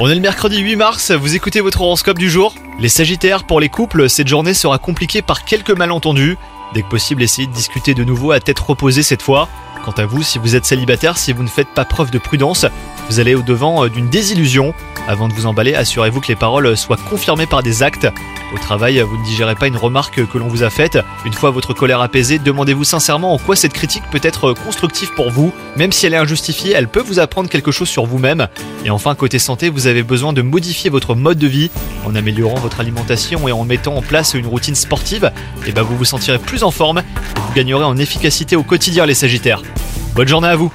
On est le mercredi 8 mars, vous écoutez votre horoscope du jour. Les Sagittaires, pour les couples, cette journée sera compliquée par quelques malentendus. Dès que possible, essayez de discuter de nouveau à tête reposée cette fois. Quant à vous, si vous êtes célibataire, si vous ne faites pas preuve de prudence, vous allez au-devant euh, d'une désillusion. Avant de vous emballer, assurez-vous que les paroles soient confirmées par des actes. Au travail, vous ne digérez pas une remarque que l'on vous a faite. Une fois votre colère apaisée, demandez-vous sincèrement en quoi cette critique peut être constructive pour vous. Même si elle est injustifiée, elle peut vous apprendre quelque chose sur vous-même. Et enfin, côté santé, vous avez besoin de modifier votre mode de vie en améliorant votre alimentation et en mettant en place une routine sportive. Et ben vous vous sentirez plus en forme et vous gagnerez en efficacité au quotidien les Sagittaires. Bonne journée à vous